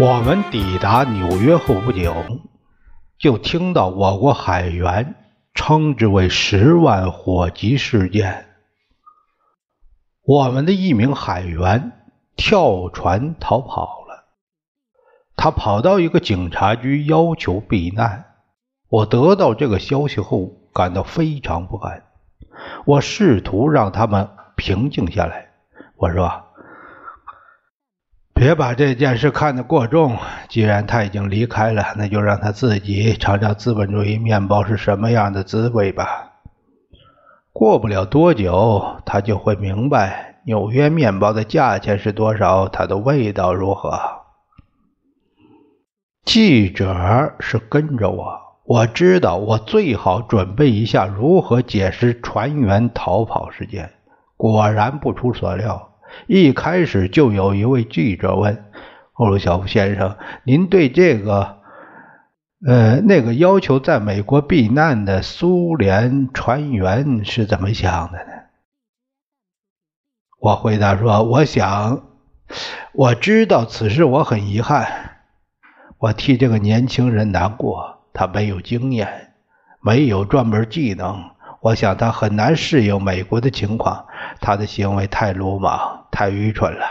我们抵达纽约后不久，就听到我国海员称之为“十万火急”事件。我们的一名海员跳船逃跑了，他跑到一个警察局要求避难。我得到这个消息后，感到非常不安。我试图让他们平静下来。我说。别把这件事看得过重。既然他已经离开了，那就让他自己尝尝资本主义面包是什么样的滋味吧。过不了多久，他就会明白纽约面包的价钱是多少，它的味道如何。记者是跟着我，我知道我最好准备一下如何解释船员逃跑事件。果然不出所料。一开始就有一位记者问赫鲁晓夫先生：“您对这个，呃，那个要求在美国避难的苏联船员是怎么想的呢？”我回答说：“我想，我知道此事，我很遗憾，我替这个年轻人难过。他没有经验，没有专门技能。”我想他很难适应美国的情况，他的行为太鲁莽、太愚蠢了。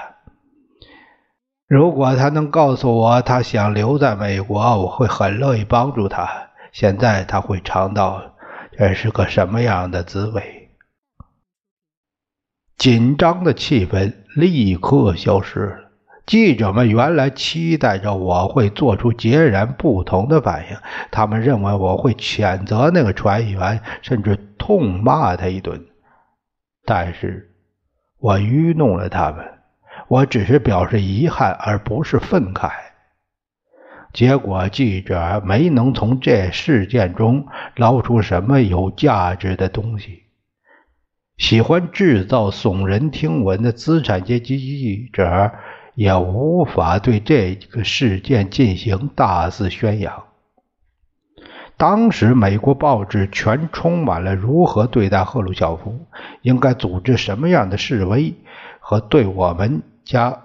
如果他能告诉我他想留在美国，我会很乐意帮助他。现在他会尝到这是个什么样的滋味？紧张的气氛立刻消失了。记者们原来期待着我会做出截然不同的反应，他们认为我会谴责那个船员，甚至痛骂他一顿。但是，我愚弄了他们。我只是表示遗憾，而不是愤慨。结果，记者没能从这事件中捞出什么有价值的东西。喜欢制造耸人听闻的资产阶级记者。也无法对这个事件进行大肆宣扬。当时美国报纸全充满了如何对待赫鲁晓夫、应该组织什么样的示威和对我们加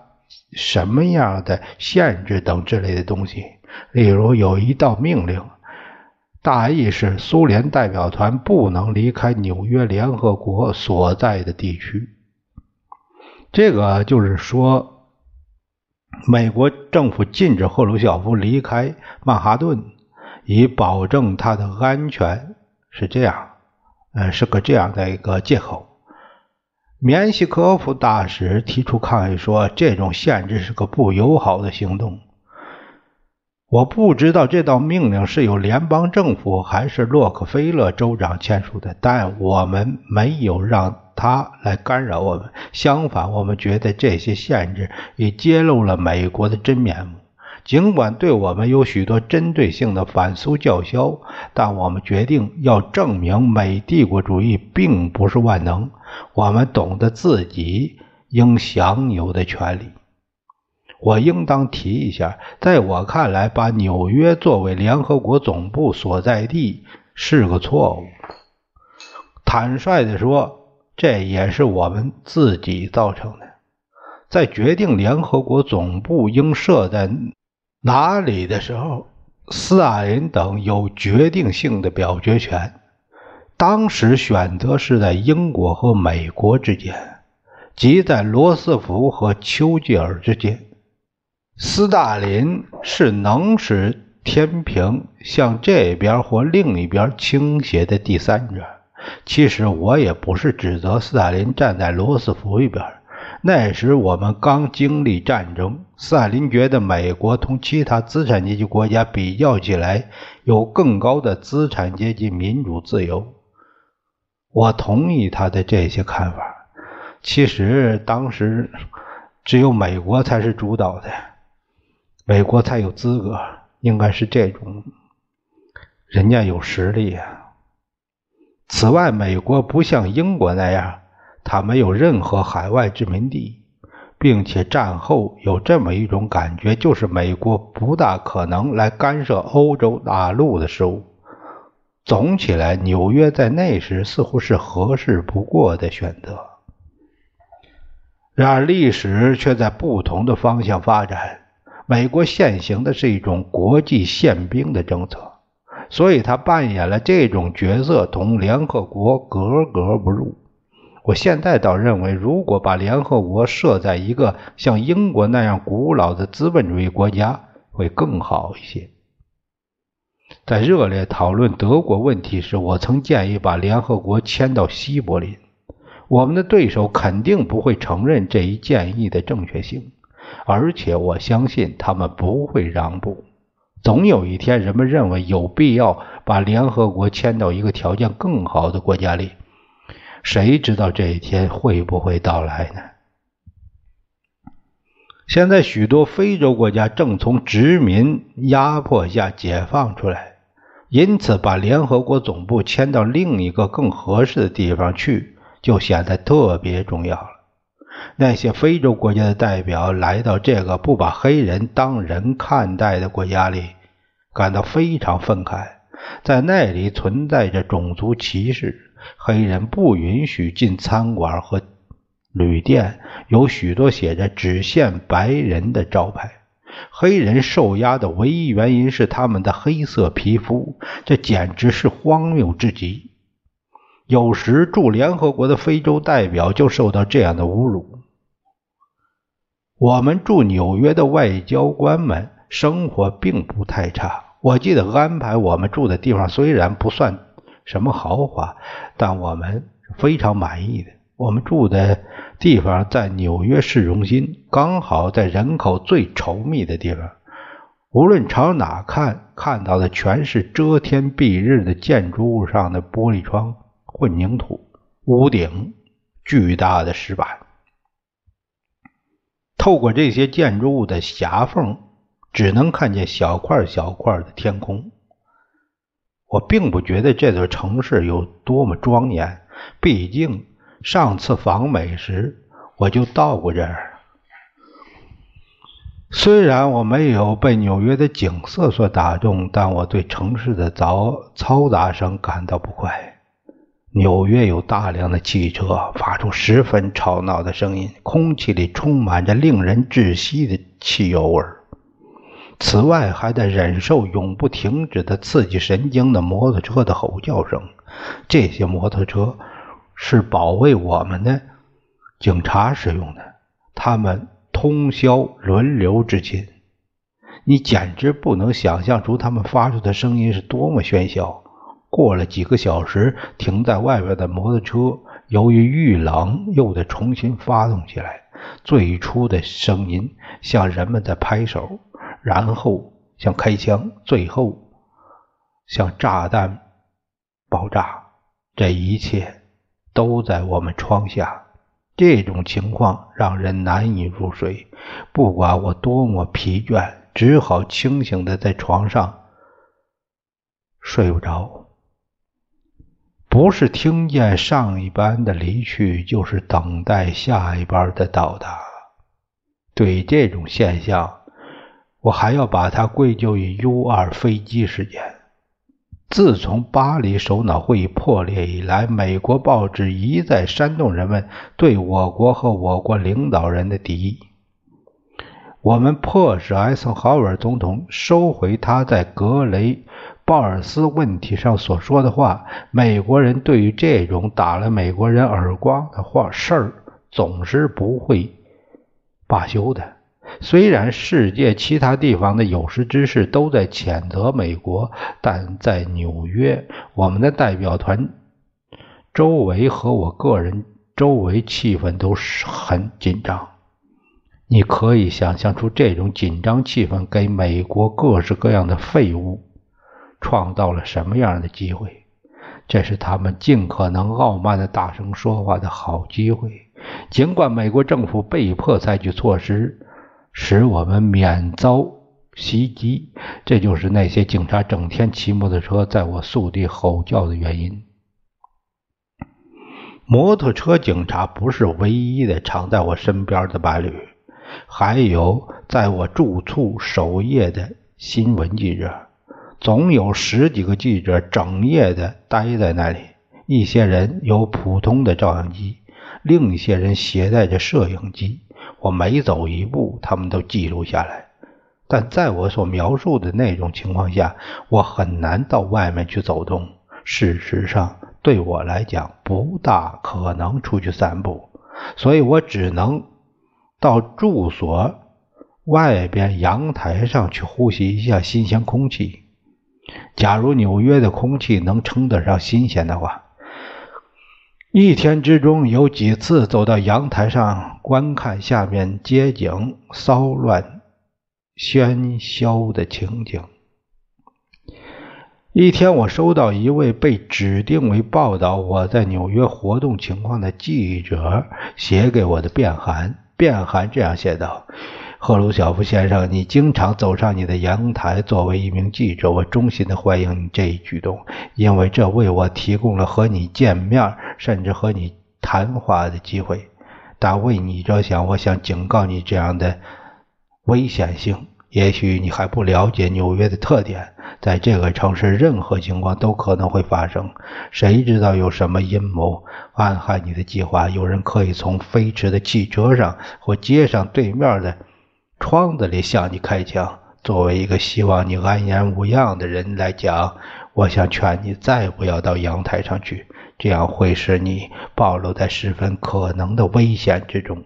什么样的限制等之类的东西。例如，有一道命令，大意是苏联代表团不能离开纽约联合国所在的地区。这个就是说。美国政府禁止赫鲁晓夫离开曼哈顿，以保证他的安全，是这样，呃，是个这样的一个借口。缅西科夫大使提出抗议说，这种限制是个不友好的行动。我不知道这道命令是由联邦政府还是洛克菲勒州长签署的，但我们没有让。他来干扰我们，相反，我们觉得这些限制已揭露了美国的真面目。尽管对我们有许多针对性的反苏叫嚣，但我们决定要证明美帝国主义并不是万能。我们懂得自己应享有的权利。我应当提一下，在我看来，把纽约作为联合国总部所在地是个错误。坦率地说。这也是我们自己造成的。在决定联合国总部应设在哪里的时候，斯大林等有决定性的表决权。当时选择是在英国和美国之间，即在罗斯福和丘吉尔之间。斯大林是能使天平向这边或另一边倾斜的第三者。其实我也不是指责斯大林站在罗斯福一边。那时我们刚经历战争，斯大林觉得美国同其他资产阶级国家比较起来，有更高的资产阶级民主自由。我同意他的这些看法。其实当时只有美国才是主导的，美国才有资格，应该是这种，人家有实力啊。此外，美国不像英国那样，他没有任何海外殖民地。并且战后有这么一种感觉，就是美国不大可能来干涉欧洲大陆的事务。总起来，纽约在那时似乎是合适不过的选择。然而，历史却在不同的方向发展。美国现行的是一种国际宪兵的政策，所以他扮演了这种角色，同联合国格格不入。我现在倒认为，如果把联合国设在一个像英国那样古老的资本主义国家，会更好一些。在热烈讨论德国问题时，我曾建议把联合国迁到西柏林。我们的对手肯定不会承认这一建议的正确性，而且我相信他们不会让步。总有一天，人们认为有必要把联合国迁到一个条件更好的国家里。谁知道这一天会不会到来呢？现在许多非洲国家正从殖民压迫下解放出来，因此把联合国总部迁到另一个更合适的地方去，就显得特别重要了。那些非洲国家的代表来到这个不把黑人当人看待的国家里，感到非常愤慨，在那里存在着种族歧视。黑人不允许进餐馆和旅店，有许多写着“只限白人”的招牌。黑人受压的唯一原因是他们的黑色皮肤，这简直是荒谬至极。有时驻联合国的非洲代表就受到这样的侮辱。我们驻纽约的外交官们生活并不太差。我记得安排我们住的地方虽然不算。什么豪华？但我们非常满意的。我们住的地方在纽约市中心，刚好在人口最稠密的地方。无论朝哪看，看到的全是遮天蔽日的建筑物上的玻璃窗、混凝土屋顶、巨大的石板。透过这些建筑物的狭缝，只能看见小块小块的天空。我并不觉得这座城市有多么庄严，毕竟上次访美时我就到过这儿。虽然我没有被纽约的景色所打动，但我对城市的嘈嘈杂声感到不快。纽约有大量的汽车，发出十分吵闹的声音，空气里充满着令人窒息的汽油味儿。此外，还在忍受永不停止的刺激神经的摩托车的吼叫声。这些摩托车是保卫我们的警察使用的，他们通宵轮流执勤。你简直不能想象出他们发出的声音是多么喧嚣。过了几个小时，停在外边的摩托车由于遇冷又得重新发动起来。最初的声音像人们在拍手。然后像开枪，最后像炸弹爆炸，这一切都在我们窗下。这种情况让人难以入睡。不管我多么疲倦，只好清醒的在床上睡不着。不是听见上一班的离去，就是等待下一班的到达。对这种现象。我还要把它归咎于 U 二飞机事件。自从巴黎首脑会议破裂以来，美国报纸一再煽动人们对我国和我国领导人的敌意。我们迫使艾森豪威尔总统收回他在格雷鲍尔斯问题上所说的话。美国人对于这种打了美国人耳光的话事儿，总是不会罢休的。虽然世界其他地方的有识之士都在谴责美国，但在纽约，我们的代表团周围和我个人周围气氛都是很紧张。你可以想象出这种紧张气氛给美国各式各样的废物创造了什么样的机会？这是他们尽可能傲慢的大声说话的好机会。尽管美国政府被迫采取措施，使我们免遭袭击，这就是那些警察整天骑摩托车在我宿地吼叫的原因。摩托车警察不是唯一的常在我身边的伴侣，还有在我住处守夜的新闻记者，总有十几个记者整夜的待在那里。一些人有普通的照相机，另一些人携带着摄影机。我每走一步，他们都记录下来。但在我所描述的那种情况下，我很难到外面去走动。事实上。对我来讲，不大可能出去散步，所以我只能到住所外边阳台上去呼吸一下新鲜空气。假如纽约的空气能称得上新鲜的话，一天之中有几次走到阳台上观看下面街景骚乱、喧嚣的情景。一天，我收到一位被指定为报道我在纽约活动情况的记者写给我的便函。便函这样写道：“赫鲁晓夫先生，你经常走上你的阳台。作为一名记者，我衷心的欢迎你这一举动，因为这为我提供了和你见面，甚至和你谈话的机会。但为你着想，我想警告你这样的危险性。也许你还不了解纽约的特点。”在这个城市，任何情况都可能会发生。谁知道有什么阴谋暗害你的计划？有人可以从飞驰的汽车上或街上对面的窗子里向你开枪。作为一个希望你安然无恙的人来讲，我想劝你再不要到阳台上去，这样会使你暴露在十分可能的危险之中。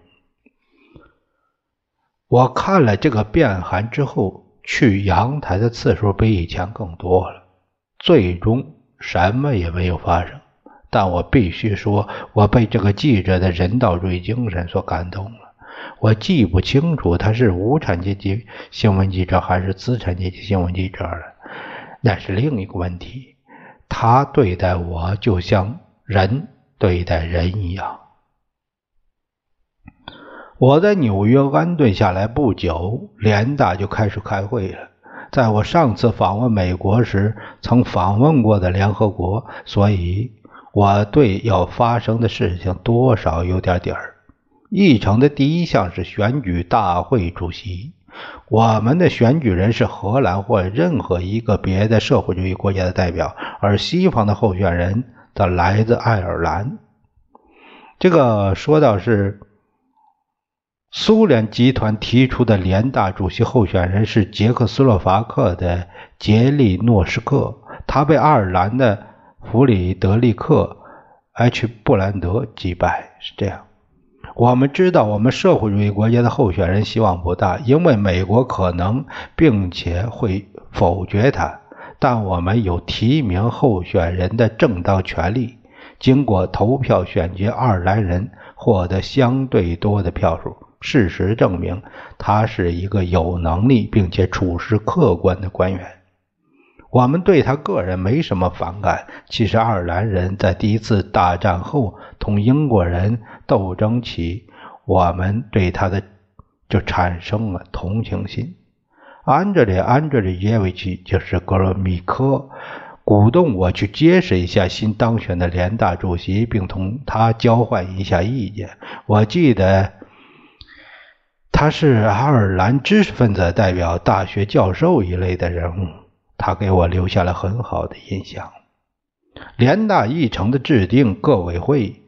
我看了这个便函之后。去阳台的次数比以前更多了，最终什么也没有发生。但我必须说，我被这个记者的人道主义精神所感动了。我记不清楚他是无产阶级新闻记者还是资产阶级新闻记者了，那是另一个问题。他对待我就像人对待人一样。我在纽约安顿下来不久，联大就开始开会了。在我上次访问美国时，曾访问过的联合国，所以我对要发生的事情多少有点底儿。议程的第一项是选举大会主席，我们的选举人是荷兰或任何一个别的社会主义国家的代表，而西方的候选人则来自爱尔兰。这个说到是。苏联集团提出的联大主席候选人是捷克斯洛伐克的杰利诺什克，他被爱尔兰的弗里德利克 ·H· 布兰德击败。是这样，我们知道，我们社会主义国家的候选人希望不大，因为美国可能并且会否决他。但我们有提名候选人的正当权利，经过投票选举，爱尔兰人获得相对多的票数。事实证明，他是一个有能力并且处事客观的官员。我们对他个人没什么反感。其实，爱尔兰人在第一次大战后同英国人斗争起，我们对他的就产生了同情心。安德烈·安德烈耶维奇就是格罗米科，鼓动我去结识一下新当选的联大主席，并同他交换一下意见。我记得。他是爱尔兰知识分子代表、大学教授一类的人物，他给我留下了很好的印象。联大议程的制定、各委会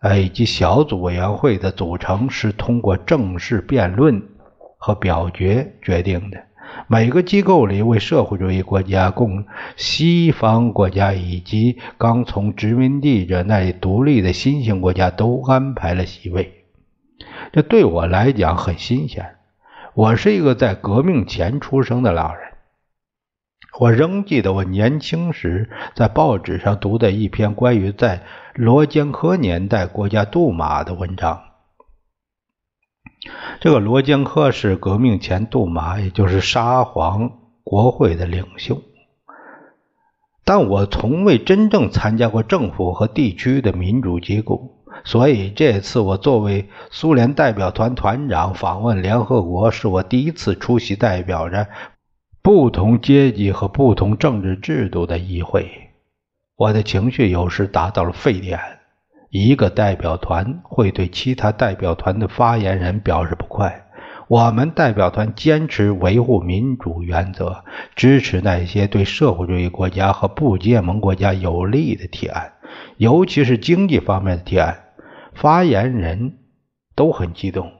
呃以及小组委员会的组成是通过正式辩论和表决决定的。每个机构里为社会主义国家、共西方国家以及刚从殖民地者那里独立的新兴国家都安排了席位。这对我来讲很新鲜。我是一个在革命前出生的老人。我仍记得我年轻时在报纸上读的一篇关于在罗坚科年代国家杜马的文章。这个罗坚科是革命前杜马，也就是沙皇国会的领袖。但我从未真正参加过政府和地区的民主机构。所以这次我作为苏联代表团团长访问联合国，是我第一次出席代表着不同阶级和不同政治制度的议会。我的情绪有时达到了沸点。一个代表团会对其他代表团的发言人表示不快。我们代表团坚持维护民主原则，支持那些对社会主义国家和不结盟国家有利的提案，尤其是经济方面的提案。发言人都很激动。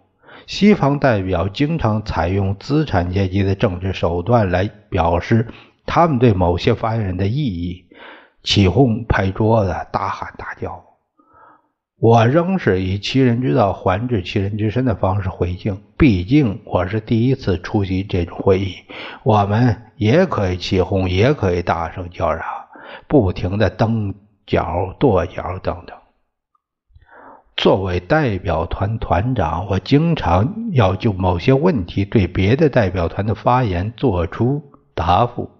西方代表经常采用资产阶级的政治手段来表示他们对某些发言人的异议，起哄、拍桌子、大喊大叫。我仍是以其人之道还治其人之身的方式回敬，毕竟我是第一次出席这种会议。我们也可以起哄，也可以大声叫嚷，不停的蹬脚、跺脚等等。作为代表团团长，我经常要就某些问题对别的代表团的发言做出答复。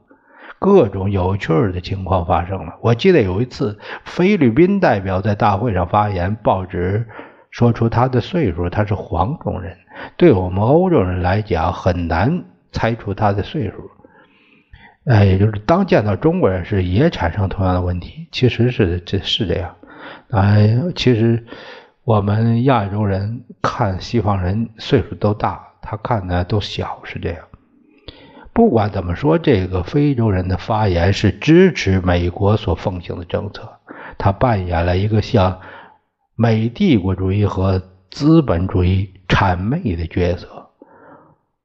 各种有趣的情况发生了。我记得有一次，菲律宾代表在大会上发言，报纸说出他的岁数，他是黄种人。对我们欧洲人来讲，很难猜出他的岁数。哎，也就是当见到中国人时，也产生同样的问题。其实是这是这样。哎，其实。我们亚洲人看西方人岁数都大，他看的都小，是这样。不管怎么说，这个非洲人的发言是支持美国所奉行的政策，他扮演了一个向美帝国主义和资本主义谄媚的角色。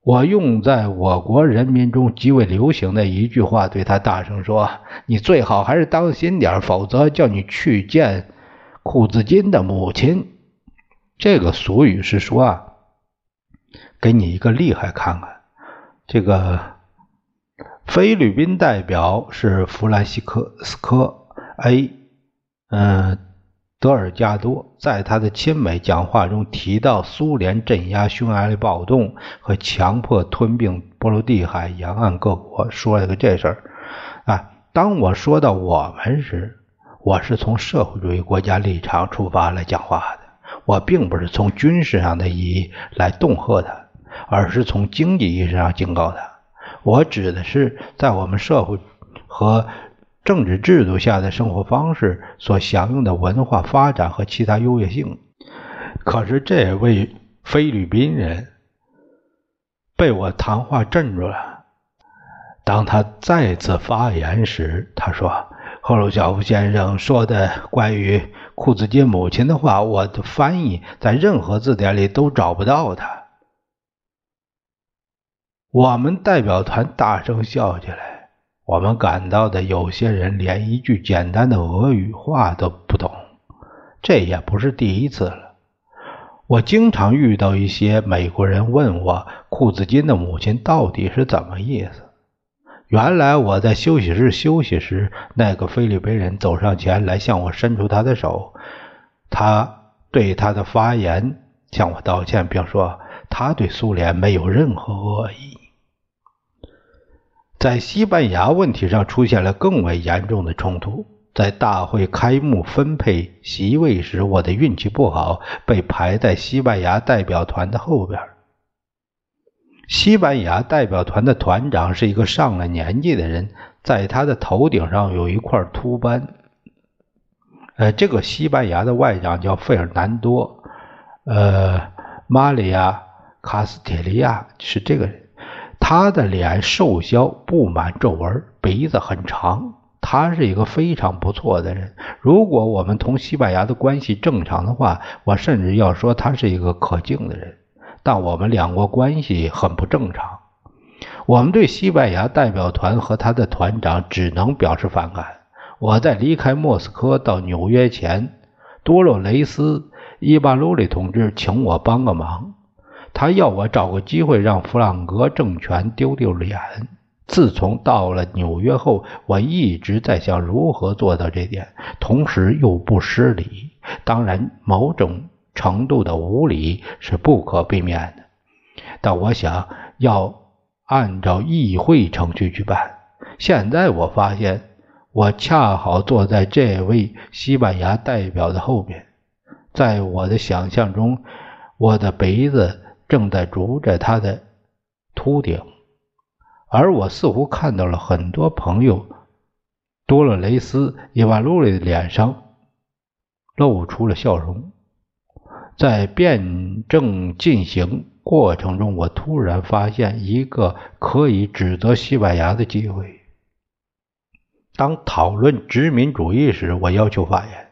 我用在我国人民中极为流行的一句话对他大声说：“你最好还是当心点，否则叫你去见。”库兹金的母亲，这个俗语是说啊，给你一个厉害看看。这个菲律宾代表是弗兰西科斯科 ·A，嗯，德尔加多，在他的亲美讲话中提到苏联镇压匈牙利暴动和强迫吞并波罗的海沿岸各国，说了个这事儿啊。当我说到我们时，我是从社会主义国家立场出发来讲话的，我并不是从军事上的意义来恫吓他，而是从经济意义上警告他。我指的是在我们社会和政治制度下的生活方式所享用的文化发展和其他优越性。可是这位菲律宾人被我谈话镇住了。当他再次发言时，他说。赫鲁晓夫先生说的关于库兹金母亲的话，我的翻译在任何字典里都找不到它。我们代表团大声笑起来。我们感到的有些人连一句简单的俄语话都不懂，这也不是第一次了。我经常遇到一些美国人问我库兹金的母亲到底是怎么意思。原来我在休息室休息时，那个菲律宾人走上前来向我伸出他的手，他对他的发言向我道歉，并说他对苏联没有任何恶意。在西班牙问题上出现了更为严重的冲突。在大会开幕分配席位时，我的运气不好，被排在西班牙代表团的后边。西班牙代表团的团长是一个上了年纪的人，在他的头顶上有一块秃斑。呃，这个西班牙的外长叫费尔南多，呃，玛利亚·卡斯铁利亚是这个人。他的脸瘦削，布满皱纹，鼻子很长。他是一个非常不错的人。如果我们同西班牙的关系正常的话，我甚至要说他是一个可敬的人。但我们两国关系很不正常，我们对西班牙代表团和他的团长只能表示反感。我在离开莫斯科到纽约前，多洛雷斯·伊巴鲁里同志请我帮个忙，他要我找个机会让弗朗格政权丢丢脸。自从到了纽约后，我一直在想如何做到这点，同时又不失礼。当然，某种。程度的无理是不可避免的，但我想要按照议会程序去办。现在我发现，我恰好坐在这位西班牙代表的后面，在我的想象中，我的鼻子正在逐着他的秃顶，而我似乎看到了很多朋友多洛雷斯·伊瓦鲁里的脸上露出了笑容。在辩证进行过程中，我突然发现一个可以指责西班牙的机会。当讨论殖民主义时，我要求发言。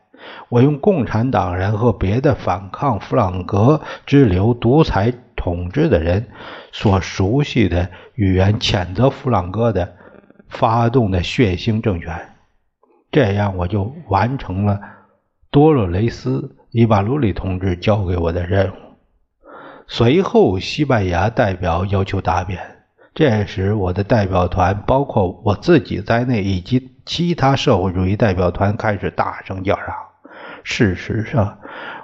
我用共产党人和别的反抗弗朗哥之流独裁统治的人所熟悉的语言谴责弗朗哥的发动的血腥政权。这样，我就完成了多洛雷斯。伊巴鲁里同志交给我的任务。随后，西班牙代表要求答辩。这时，我的代表团，包括我自己在内，以及其他社会主义代表团开始大声叫嚷。事实上，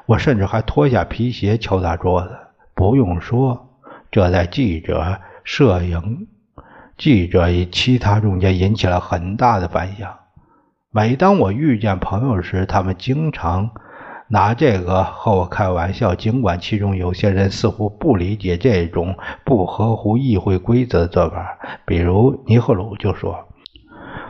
我甚至还脱下皮鞋敲打桌子。不用说，这在记者、摄影记者与其他中间引起了很大的反响。每当我遇见朋友时，他们经常。拿这个和我开玩笑，尽管其中有些人似乎不理解这种不合乎议会规则的做法。比如尼赫鲁就说：“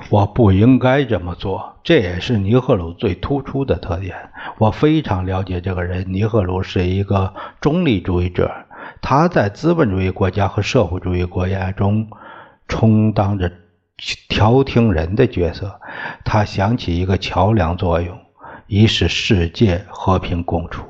我不应该这么做。”这也是尼赫鲁最突出的特点。我非常了解这个人。尼赫鲁是一个中立主义者，他在资本主义国家和社会主义国家中充当着调停人的角色。他想起一个桥梁作用。以使世界和平共处。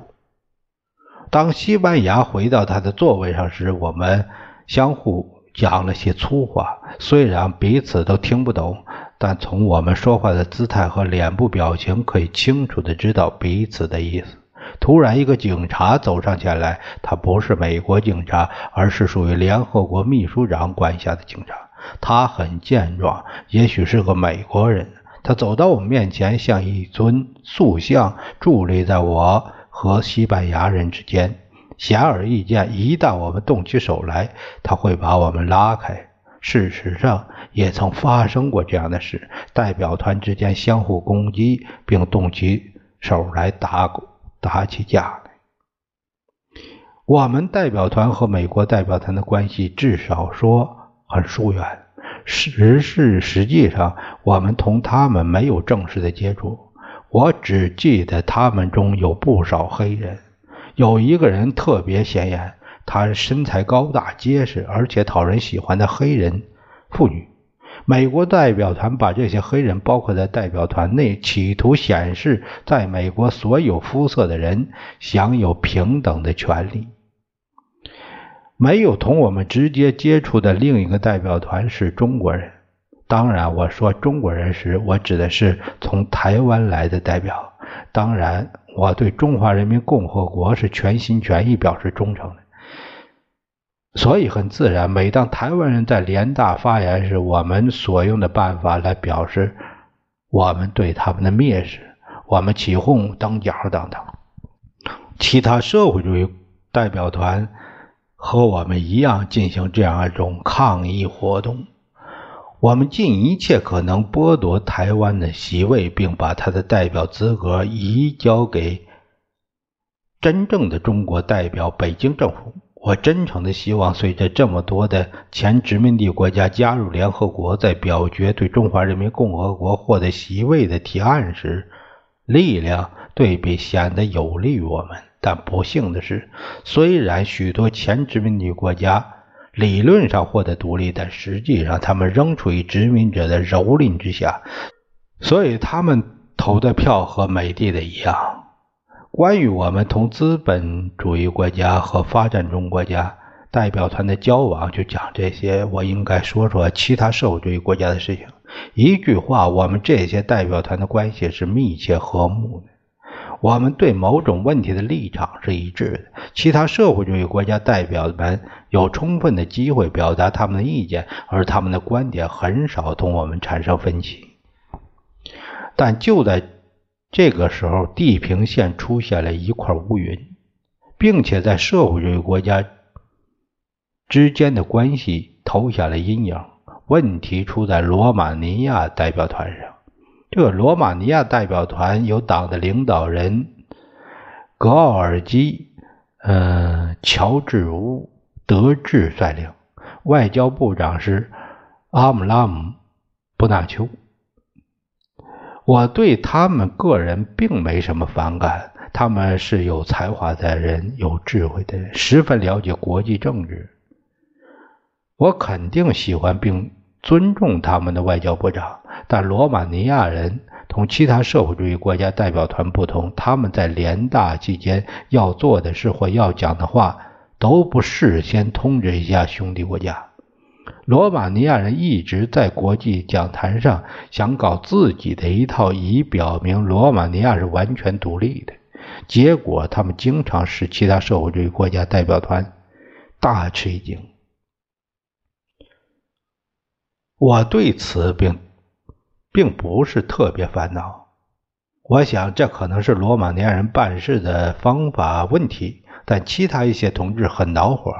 当西班牙回到他的座位上时，我们相互讲了些粗话，虽然彼此都听不懂，但从我们说话的姿态和脸部表情可以清楚的知道彼此的意思。突然，一个警察走上前来，他不是美国警察，而是属于联合国秘书长管辖的警察。他很健壮，也许是个美国人。他走到我们面前，像一尊塑像伫立在我和西班牙人之间。显而易见，一旦我们动起手来，他会把我们拉开。事实上，也曾发生过这样的事：代表团之间相互攻击，并动起手来打打起架来。我们代表团和美国代表团的关系，至少说很疏远。实事实际上，我们同他们没有正式的接触。我只记得他们中有不少黑人，有一个人特别显眼，他身材高大结实，而且讨人喜欢的黑人妇女。美国代表团把这些黑人包括在代表团内，企图显示在美国所有肤色的人享有平等的权利。没有同我们直接接触的另一个代表团是中国人。当然，我说中国人时，我指的是从台湾来的代表。当然，我对中华人民共和国是全心全意表示忠诚的。所以，很自然，每当台湾人在联大发言时，我们所用的办法来表示我们对他们的蔑视，我们起哄、蹬脚等等。其他社会主义代表团。和我们一样进行这样一种抗议活动，我们尽一切可能剥夺台湾的席位，并把他的代表资格移交给真正的中国代表北京政府。我真诚的希望，随着这么多的前殖民地国家加入联合国，在表决对中华人民共和国获得席位的提案时，力量对比显得有利于我们。但不幸的是，虽然许多前殖民地国家理论上获得独立，但实际上他们仍处于殖民者的蹂躏之下，所以他们投的票和美帝的一样。关于我们同资本主义国家和发展中国家代表团的交往，就讲这些。我应该说说其他社会主义国家的事情。一句话，我们这些代表团的关系是密切和睦的。我们对某种问题的立场是一致的，其他社会主义国家代表们有充分的机会表达他们的意见，而他们的观点很少同我们产生分歧。但就在这个时候，地平线出现了一块乌云，并且在社会主义国家之间的关系投下了阴影。问题出在罗马尼亚代表团上。这个罗马尼亚代表团由党的领导人格奥尔基，呃，乔治乌德治率领，外交部长是阿姆拉姆布纳丘。我对他们个人并没什么反感，他们是有才华的人，有智慧的人，十分了解国际政治。我肯定喜欢并尊重他们的外交部长，但罗马尼亚人同其他社会主义国家代表团不同，他们在联大期间要做的事或要讲的话，都不事先通知一下兄弟国家。罗马尼亚人一直在国际讲坛上想搞自己的一套，以表明罗马尼亚是完全独立的。结果，他们经常使其他社会主义国家代表团大吃一惊。我对此并并不是特别烦恼。我想，这可能是罗马尼亚人办事的方法问题，但其他一些同志很恼火。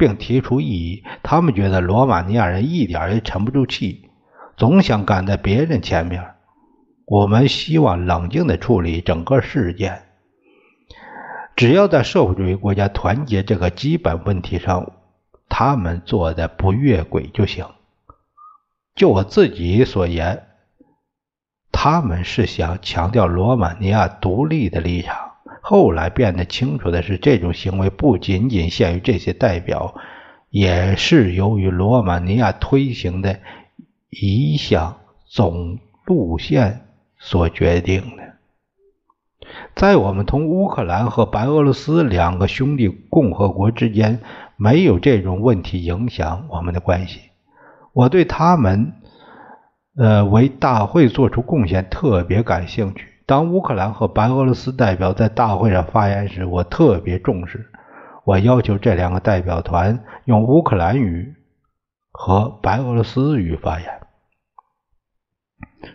并提出异议。他们觉得罗马尼亚人一点也沉不住气，总想赶在别人前面。我们希望冷静地处理整个事件。只要在社会主义国家团结这个基本问题上，他们做的不越轨就行。就我自己所言，他们是想强调罗马尼亚独立的立场。后来变得清楚的是，这种行为不仅仅限于这些代表，也是由于罗马尼亚推行的一项总路线所决定的。在我们同乌克兰和白俄罗斯两个兄弟共和国之间，没有这种问题影响我们的关系。我对他们，呃，为大会做出贡献特别感兴趣。当乌克兰和白俄罗斯代表在大会上发言时，我特别重视。我要求这两个代表团用乌克兰语和白俄罗斯语发言。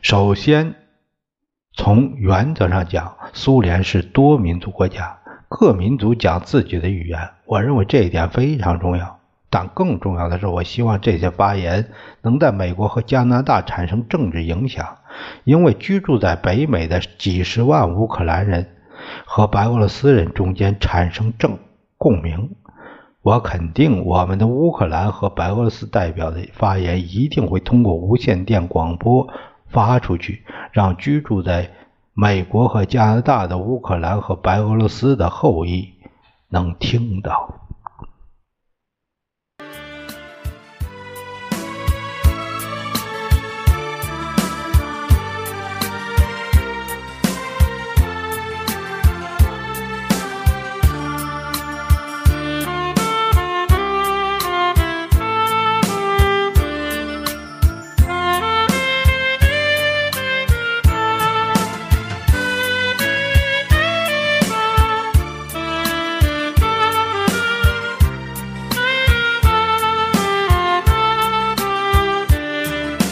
首先，从原则上讲，苏联是多民族国家，各民族讲自己的语言。我认为这一点非常重要。但更重要的是，我希望这些发言能在美国和加拿大产生政治影响。因为居住在北美的几十万乌克兰人和白俄罗斯人中间产生正共鸣，我肯定我们的乌克兰和白俄罗斯代表的发言一定会通过无线电广播发出去，让居住在美国和加拿大的乌克兰和白俄罗斯的后裔能听到。